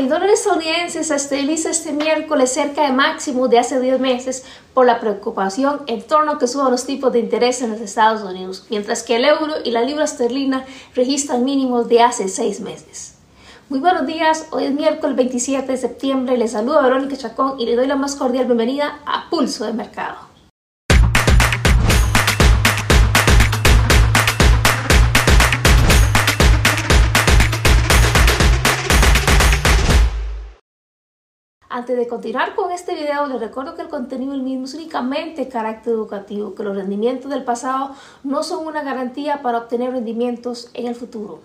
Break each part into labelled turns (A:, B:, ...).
A: El dólar estadounidense se estabiliza este miércoles cerca de máximo de hace 10 meses por la preocupación en torno a que suban los tipos de interés en los Estados Unidos, mientras que el euro y la libra esterlina registran mínimos de hace 6 meses. Muy buenos días, hoy es miércoles 27 de septiembre, les saluda Verónica Chacón y le doy la más cordial bienvenida a Pulso de Mercado. Antes de continuar con este video, les recuerdo que el contenido del mismo es únicamente carácter educativo, que los rendimientos del pasado no son una garantía para obtener rendimientos en el futuro.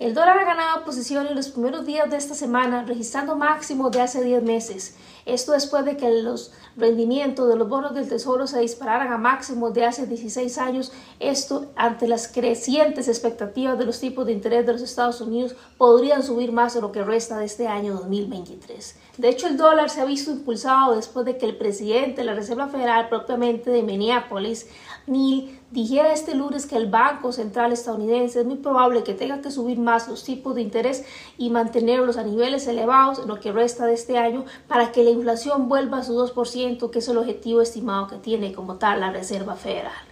A: El dólar ha ganado posición en los primeros días de esta semana, registrando máximos de hace 10 meses. Esto después de que los rendimientos de los bonos del Tesoro se dispararan a máximos de hace 16 años. Esto ante las crecientes expectativas de los tipos de interés de los Estados Unidos podrían subir más en lo que resta de este año 2023. De hecho, el dólar se ha visto impulsado después de que el presidente de la Reserva Federal propiamente de Minneapolis, Neil, dijera este lunes que el Banco Central estadounidense es muy probable que tenga que subir más los tipos de interés y mantenerlos a niveles elevados en lo que resta de este año para que la inflación vuelva a su 2%, que es el objetivo estimado que tiene como tal la Reserva Federal.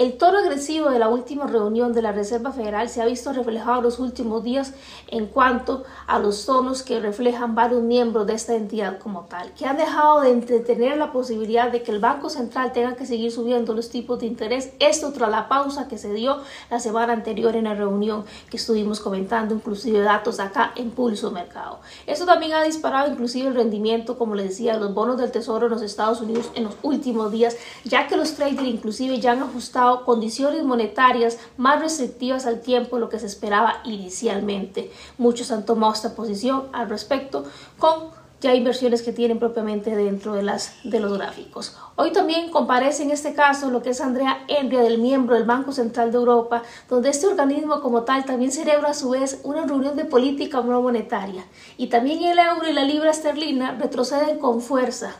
A: El tono agresivo de la última reunión de la Reserva Federal se ha visto reflejado en los últimos días en cuanto a los tonos que reflejan varios miembros de esta entidad como tal, que han dejado de entretener la posibilidad de que el Banco Central tenga que seguir subiendo los tipos de interés, esto tras la pausa que se dio la semana anterior en la reunión que estuvimos comentando, inclusive datos acá en Pulso Mercado. Esto también ha disparado inclusive el rendimiento, como les decía, los bonos del Tesoro en los Estados Unidos en los últimos días, ya que los traders inclusive ya han ajustado condiciones monetarias más restrictivas al tiempo de lo que se esperaba inicialmente. Muchos han tomado esta posición al respecto con ya inversiones que tienen propiamente dentro de, las, de los gráficos. Hoy también comparece en este caso lo que es Andrea Enria, del miembro del Banco Central de Europa, donde este organismo como tal también celebra a su vez una reunión de política no monetaria. Y también el euro y la libra esterlina retroceden con fuerza.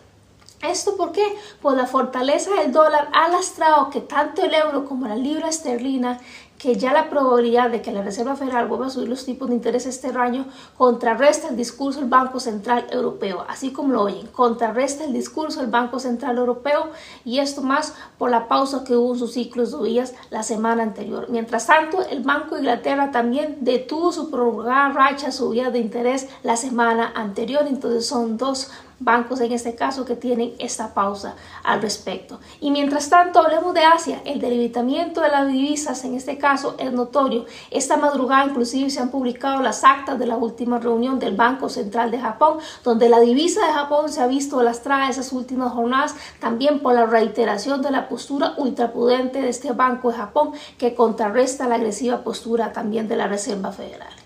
A: ¿Esto por qué? Pues la fortaleza del dólar ha lastrado que tanto el euro como la libra esterlina que ya la probabilidad de que la Reserva Federal vuelva a subir los tipos de interés este año contrarresta el discurso del Banco Central Europeo, así como lo oyen, contrarresta el discurso del Banco Central Europeo y esto más por la pausa que hubo en sus ciclos de días la semana anterior. Mientras tanto, el Banco de Inglaterra también detuvo su prolongada racha subida de interés la semana anterior, entonces son dos bancos en este caso que tienen esta pausa al respecto. Y mientras tanto, hablemos de Asia, el debilitamiento de las divisas en este caso es notorio. Esta madrugada inclusive se han publicado las actas de la última reunión del Banco Central de Japón, donde la divisa de Japón se ha visto lastrada esas últimas jornadas, también por la reiteración de la postura ultrapudente de este Banco de Japón que contrarresta la agresiva postura también de la Reserva Federal.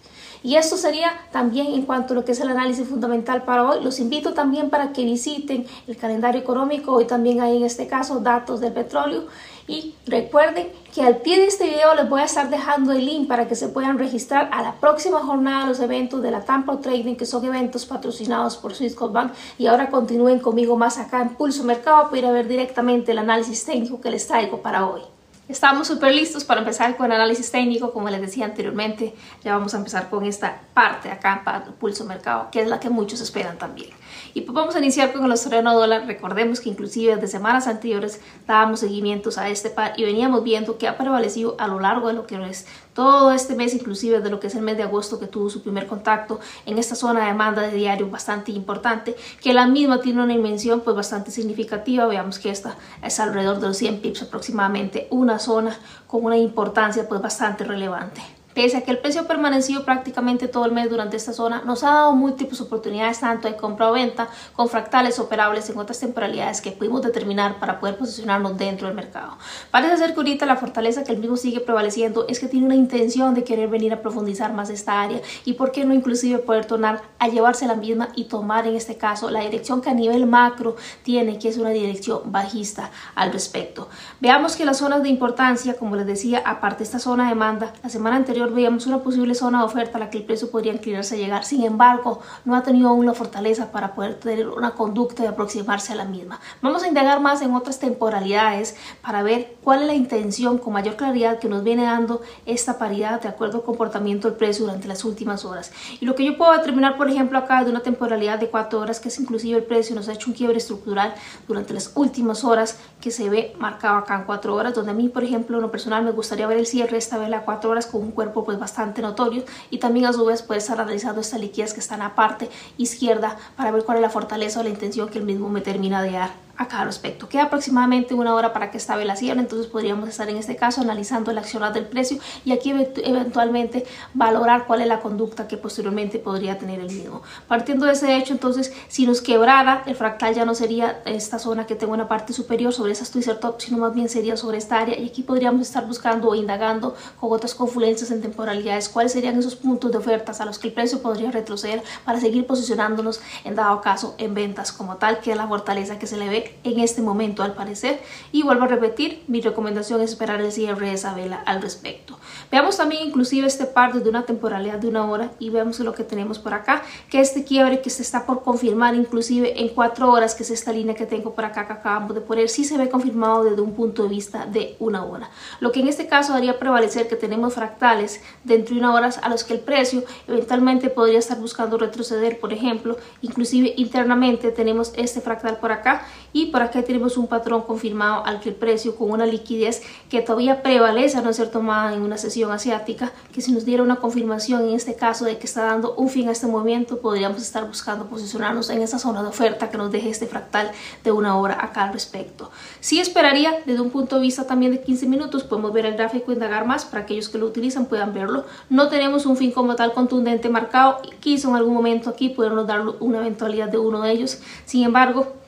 A: Y esto sería también en cuanto a lo que es el análisis fundamental para hoy. Los invito también para que visiten el calendario económico. Hoy también hay en este caso datos del petróleo. Y recuerden que al pie de este video les voy a estar dejando el link para que se puedan registrar a la próxima jornada de los eventos de la Tampa Trading, que son eventos patrocinados por Swissquote Y ahora continúen conmigo más acá en Pulso Mercado para ir a ver directamente el análisis técnico que les traigo para hoy. Estamos súper listos para empezar con análisis técnico, como les decía anteriormente, ya vamos a empezar con esta parte acá para el pulso mercado, que es la que muchos esperan también. Y pues vamos a iniciar con el australiano dólar. Recordemos que inclusive desde semanas anteriores dábamos seguimientos a este par y veníamos viendo que ha prevalecido a lo largo de lo que es todo este mes, inclusive de lo que es el mes de agosto que tuvo su primer contacto en esta zona de demanda de diario bastante importante, que la misma tiene una dimensión pues bastante significativa. Veamos que esta es alrededor de los 100 pips aproximadamente, una zona con una importancia pues bastante relevante. Pese a que el precio ha permanecido prácticamente todo el mes durante esta zona, nos ha dado múltiples oportunidades tanto de compra o venta con fractales operables en otras temporalidades que pudimos determinar para poder posicionarnos dentro del mercado. Parece ser que ahorita la fortaleza que el mismo sigue prevaleciendo es que tiene una intención de querer venir a profundizar más esta área y por qué no inclusive poder tornar a llevarse la misma y tomar en este caso la dirección que a nivel macro tiene, que es una dirección bajista al respecto. Veamos que las zonas de importancia, como les decía, aparte esta zona de demanda, la semana anterior superior veíamos una posible zona de oferta a la que el precio podría inclinarse a llegar. Sin embargo, no ha tenido aún la fortaleza para poder tener una conducta de aproximarse a la misma. Vamos a indagar más en otras temporalidades para ver cuál es la intención con mayor claridad que nos viene dando esta paridad de acuerdo al comportamiento del precio durante las últimas horas. Y lo que yo puedo determinar, por ejemplo, acá de una temporalidad de cuatro horas, que es inclusive el precio nos ha hecho un quiebre estructural durante las últimas horas que se ve marcado acá en cuatro horas, donde a mí, por ejemplo, en lo personal me gustaría ver el cierre esta vela a cuatro horas con un cuerpo pues bastante notorio y también a su vez puede estar analizando esta liquidez que está en la parte izquierda para ver cuál es la fortaleza o la intención que el mismo me termina de dar a cada respecto. Queda aproximadamente una hora para que esta vela cierre, entonces podríamos estar en este caso analizando el accionar del precio y aquí eventualmente valorar cuál es la conducta que posteriormente podría tener el mismo. Partiendo de ese hecho, entonces, si nos quebrara, el fractal ya no sería esta zona que tengo en la parte superior sobre esa twister top, sino más bien sería sobre esta área y aquí podríamos estar buscando o indagando con otras confluencias en temporalidades cuáles serían esos puntos de ofertas a los que el precio podría retroceder para seguir posicionándonos en dado caso en ventas como tal, que es la fortaleza que se le ve en este momento al parecer. Y vuelvo a repetir mi recomendación es esperar el cierre de esa vela al respecto. Veamos también inclusive este par de una temporalidad de una hora y veamos lo que tenemos por acá que este quiebre que se está por confirmar inclusive en cuatro horas que es esta línea que tengo por acá que acabamos de poner sí se ve confirmado desde un punto de vista de una hora. Lo que en este caso haría prevalecer que tenemos fractales dentro de una hora a los que el precio eventualmente podría estar buscando retroceder. Por ejemplo inclusive internamente tenemos este fractal por acá y por acá tenemos un patrón confirmado al que el precio con una liquidez que todavía prevalece a no ser tomada en una sesión asiática que si nos diera una confirmación en este caso de que está dando un fin a este movimiento podríamos estar buscando posicionarnos en esa zona de oferta que nos deje este fractal de una hora acá al respecto. Sí esperaría desde un punto de vista también de 15 minutos podemos ver el gráfico e indagar más para aquellos que lo utilizan puedan verlo. No tenemos un fin como tal contundente marcado quiso en algún momento aquí podernos dar una eventualidad de uno de ellos. Sin embargo,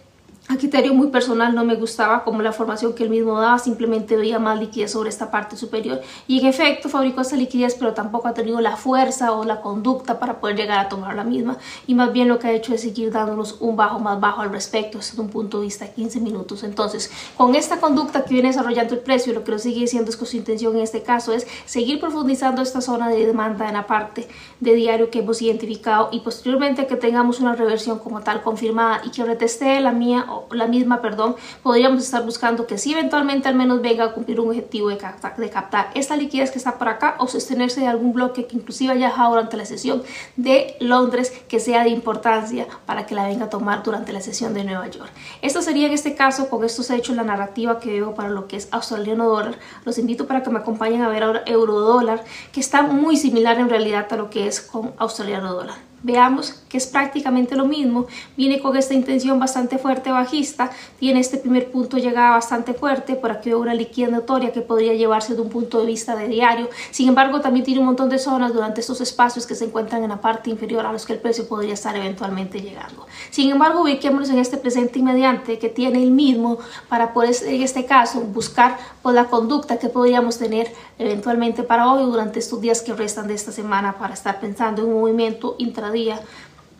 A: a criterio muy personal no me gustaba como la formación que él mismo daba, simplemente veía más liquidez sobre esta parte superior. Y en efecto fabricó esta liquidez pero tampoco ha tenido la fuerza o la conducta para poder llegar a tomar la misma. Y más bien lo que ha hecho es seguir dándonos un bajo más bajo al respecto. Desde un punto de vista de 15 minutos. Entonces con esta conducta que viene desarrollando el precio lo que lo sigue diciendo es que su intención en este caso es seguir profundizando esta zona de demanda en la parte de diario que hemos identificado y posteriormente que tengamos una reversión como tal confirmada y que reteste la mía la misma, perdón, podríamos estar buscando que si eventualmente al menos venga a cumplir un objetivo de captar, de esta liquidez que está por acá o sostenerse de algún bloque que inclusive haya dejado durante la sesión de Londres que sea de importancia para que la venga a tomar durante la sesión de Nueva York. Esto sería en este caso, con estos hechos, la narrativa que veo para lo que es australiano dólar. Los invito para que me acompañen a ver ahora euro dólar, que está muy similar en realidad a lo que es con australiano dólar veamos es prácticamente lo mismo, viene con esta intención bastante fuerte bajista, tiene este primer punto llegada bastante fuerte, por aquí veo una liquidez notoria que podría llevarse de un punto de vista de diario, sin embargo también tiene un montón de zonas durante estos espacios que se encuentran en la parte inferior a los que el precio podría estar eventualmente llegando. Sin embargo, ubiquémonos en este presente inmediante que tiene el mismo para poder en este caso buscar por la conducta que podríamos tener eventualmente para hoy durante estos días que restan de esta semana para estar pensando en un movimiento intra día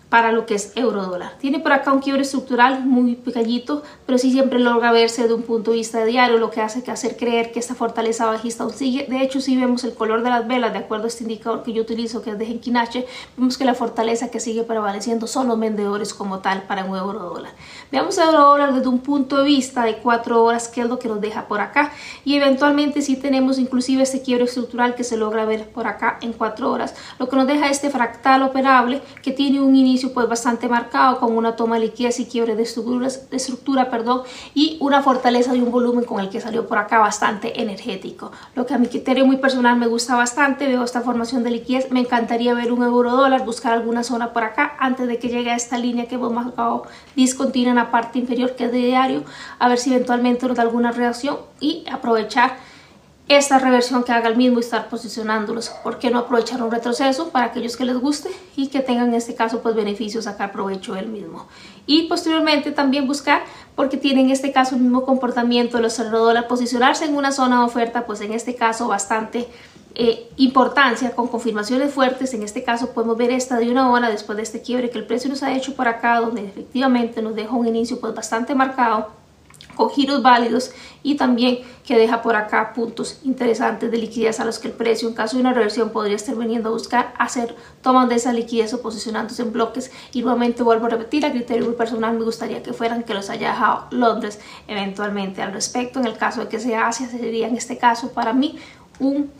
A: para lo que es euro dólar. Tiene por acá un quiebre estructural muy pequeñito, pero sí siempre logra verse de un punto de vista diario, lo que hace que hacer creer que esta fortaleza bajista aún sigue. De hecho, si vemos el color de las velas, de acuerdo a este indicador que yo utilizo, que es de Genkinache, vemos que la fortaleza que sigue prevaleciendo son los vendedores como tal para un euro dólar. Veamos euro dólar desde un punto de vista de cuatro horas, que es lo que nos deja por acá, y eventualmente si tenemos inclusive este quiebre estructural que se logra ver por acá en cuatro horas, lo que nos deja este fractal operable que tiene un inicio pues bastante marcado con una toma de liquidez y quiebre de estructura, de estructura perdón, y una fortaleza de un volumen con el que salió por acá bastante energético. Lo que a mi criterio muy personal me gusta bastante, veo esta formación de liquidez, me encantaría ver un euro dólar, buscar alguna zona por acá antes de que llegue a esta línea que hemos marcado discontinua en la parte inferior que es de diario, a ver si eventualmente nos da alguna reacción y aprovechar esta reversión que haga el mismo y estar posicionándolos. ¿Por qué no aprovechar un retroceso para aquellos que les guste y que tengan en este caso pues beneficios, sacar provecho del mismo? Y posteriormente también buscar, porque tienen en este caso el mismo comportamiento de los dólar, posicionarse en una zona de oferta, pues en este caso bastante eh, importancia con confirmaciones fuertes. En este caso podemos ver esta de una hora después de este quiebre que el precio nos ha hecho por acá, donde efectivamente nos deja un inicio pues bastante marcado con giros válidos y también que deja por acá puntos interesantes de liquidez a los que el precio en caso de una reversión podría estar veniendo a buscar hacer tomas de esa liquidez o posicionándose en bloques. Y nuevamente vuelvo a repetir a criterio muy personal me gustaría que fueran que los haya dejado Londres eventualmente. Al respecto en el caso de que sea Asia sería en este caso para mí un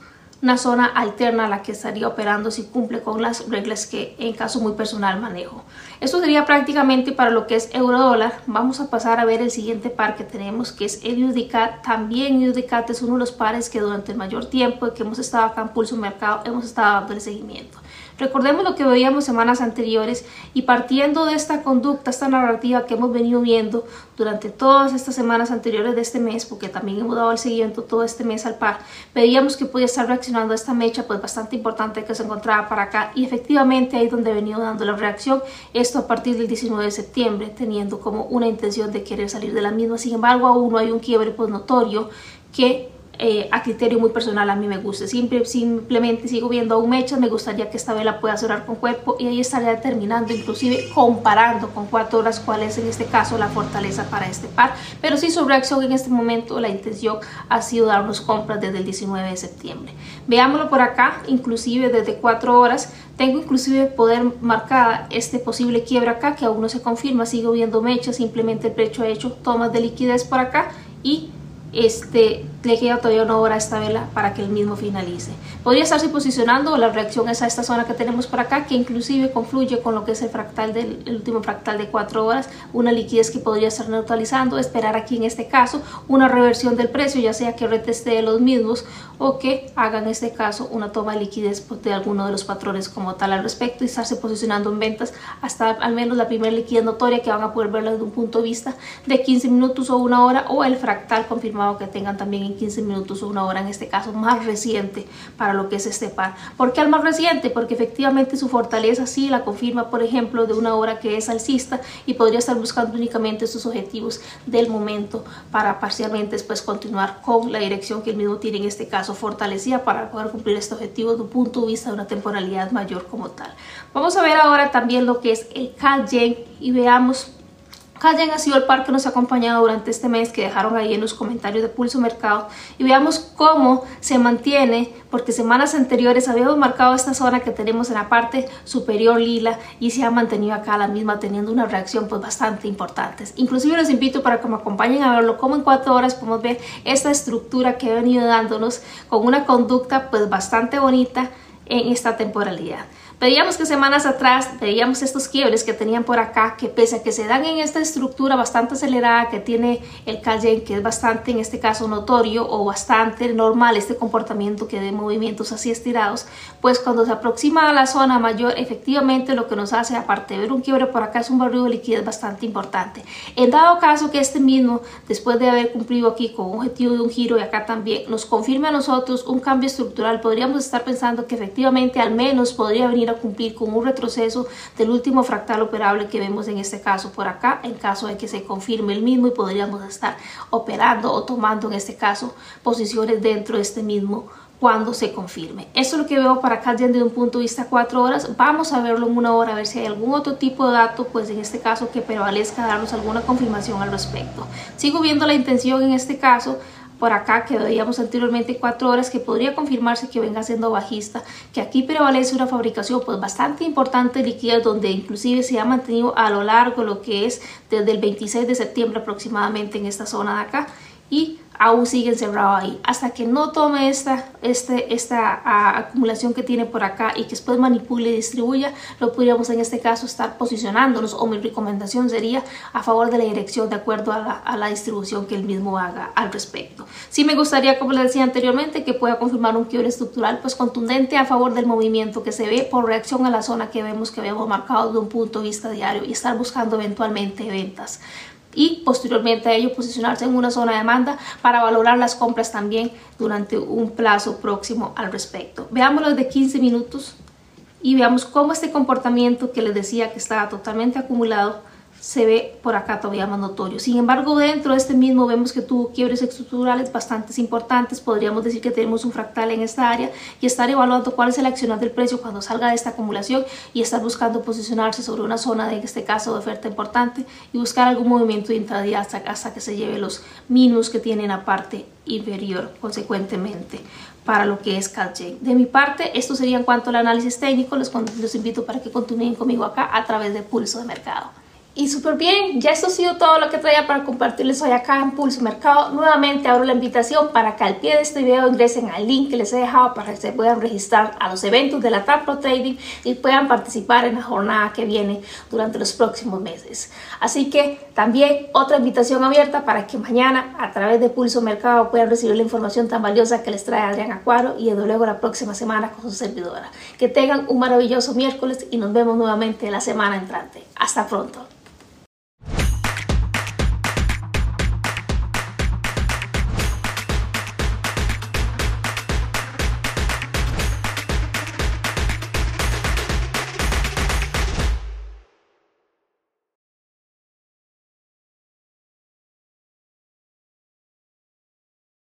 A: una zona alterna a la que estaría operando si cumple con las reglas que en caso muy personal manejo. Esto sería prácticamente para lo que es euro dólar. Vamos a pasar a ver el siguiente par que tenemos que es el UDCAT. También UDCAT es uno de los pares que durante el mayor tiempo que hemos estado acá en Pulso Mercado hemos estado dando el seguimiento. Recordemos lo que veíamos semanas anteriores y partiendo de esta conducta, esta narrativa que hemos venido viendo durante todas estas semanas anteriores de este mes, porque también hemos dado el seguimiento todo este mes al par, veíamos que podía estar reaccionando a esta mecha pues bastante importante que se encontraba para acá y efectivamente ahí donde he venido dando la reacción, esto a partir del 19 de septiembre, teniendo como una intención de querer salir de la misma. Sin embargo, aún no hay un quiebre pues notorio que eh, a criterio muy personal a mí me gusta. Siempre, simplemente sigo viendo aún mechas, me gustaría que esta vela pueda cerrar con cuerpo y ahí estaría determinando, inclusive comparando con cuatro horas cuál es en este caso la fortaleza para este par. Pero sí su reacción en este momento, la intención ha sido darnos compras desde el 19 de septiembre. Veámoslo por acá, inclusive desde cuatro horas, tengo inclusive poder marcada este posible quiebra acá que aún no se confirma, sigo viendo mechas, simplemente el precio ha hecho tomas de liquidez por acá y este, le queda todavía una hora esta vela para que el mismo finalice. Podría estarse posicionando, la reacción es a esta zona que tenemos por acá, que inclusive confluye con lo que es el fractal del último fractal de 4 horas, una liquidez que podría estar neutralizando, esperar aquí en este caso una reversión del precio, ya sea que reteste los mismos o que haga en este caso una toma de liquidez de alguno de los patrones como tal al respecto y estarse posicionando en ventas hasta al menos la primera liquidez notoria que van a poder verlo desde un punto de vista de 15 minutos o una hora o el fractal confirmado que tengan también en 15 minutos o una hora en este caso más reciente para lo que es este par. ¿Por qué al más reciente? Porque efectivamente su fortaleza sí la confirma por ejemplo de una hora que es alcista y podría estar buscando únicamente sus objetivos del momento para parcialmente después continuar con la dirección que el mismo tiene en este caso fortalecida para poder cumplir este objetivo de un punto de vista de una temporalidad mayor como tal. Vamos a ver ahora también lo que es el Kallen y veamos Callen ha sido el par que nos ha acompañado durante este mes que dejaron ahí en los comentarios de Pulso Mercado y veamos cómo se mantiene porque semanas anteriores habíamos marcado esta zona que tenemos en la parte superior lila y se ha mantenido acá la misma teniendo una reacción pues bastante importante. Inclusive los invito para que me acompañen a verlo como en cuatro horas podemos ver esta estructura que ha venido dándonos con una conducta pues bastante bonita en esta temporalidad. Veíamos que semanas atrás veíamos estos quiebres que tenían por acá, que pese a que se dan en esta estructura bastante acelerada que tiene el Cayenne, que es bastante en este caso notorio o bastante normal este comportamiento que de movimientos así estirados, pues cuando se aproxima a la zona mayor, efectivamente lo que nos hace, aparte de ver un quiebre por acá, es un barrio de liquidez bastante importante. En dado caso que este mismo, después de haber cumplido aquí con un objetivo de un giro y acá también, nos confirme a nosotros un cambio estructural, podríamos estar pensando que efectivamente al menos podría venir a cumplir con un retroceso del último fractal operable que vemos en este caso por acá, en caso de que se confirme el mismo y podríamos estar operando o tomando en este caso posiciones dentro de este mismo cuando se confirme. Eso es lo que veo para acá desde un punto de vista cuatro horas. Vamos a verlo en una hora, a ver si hay algún otro tipo de dato, pues en este caso que prevalezca, darnos alguna confirmación al respecto. Sigo viendo la intención en este caso por acá que veíamos anteriormente cuatro horas que podría confirmarse que venga siendo bajista que aquí prevalece una fabricación pues bastante importante de donde inclusive se ha mantenido a lo largo lo que es desde el 26 de septiembre aproximadamente en esta zona de acá y aún sigue encerrado ahí. Hasta que no tome esta, este, esta acumulación que tiene por acá y que después manipule y distribuya, lo podríamos en este caso estar posicionándonos o mi recomendación sería a favor de la dirección de acuerdo a la, distribución que el mismo haga al respecto. Sí me gustaría, como les decía anteriormente, que pueda confirmar un quiebre estructural pues contundente a favor del movimiento que se ve por reacción a la zona que vemos que habíamos marcado de un punto de vista diario y estar buscando eventualmente ventas y posteriormente a ello posicionarse en una zona de demanda para valorar las compras también durante un plazo próximo al respecto. Veámoslo de 15 minutos y veamos cómo este comportamiento que les decía que estaba totalmente acumulado se ve por acá todavía más notorio. Sin embargo, dentro de este mismo vemos que tuvo quiebres estructurales bastante importantes. Podríamos decir que tenemos un fractal en esta área y estar evaluando cuál es el accionar del precio cuando salga de esta acumulación y estar buscando posicionarse sobre una zona de, en este caso, de oferta importante y buscar algún movimiento de intradía hasta, hasta que se lleve los mínimos que tienen la parte inferior, consecuentemente para lo que es CalJ. De mi parte, esto sería en cuanto al análisis técnico. los invito para que continúen conmigo acá a través de Pulso de Mercado. Y súper bien, ya esto ha sido todo lo que traía para compartirles hoy acá en Pulso Mercado. Nuevamente abro la invitación para que al pie de este video ingresen al link que les he dejado para que se puedan registrar a los eventos de la TAP Pro Trading y puedan participar en la jornada que viene durante los próximos meses. Así que también otra invitación abierta para que mañana a través de Pulso Mercado puedan recibir la información tan valiosa que les trae Adrián Acuaro y luego la próxima semana con su servidora. Que tengan un maravilloso miércoles y nos vemos nuevamente la semana entrante. Hasta pronto.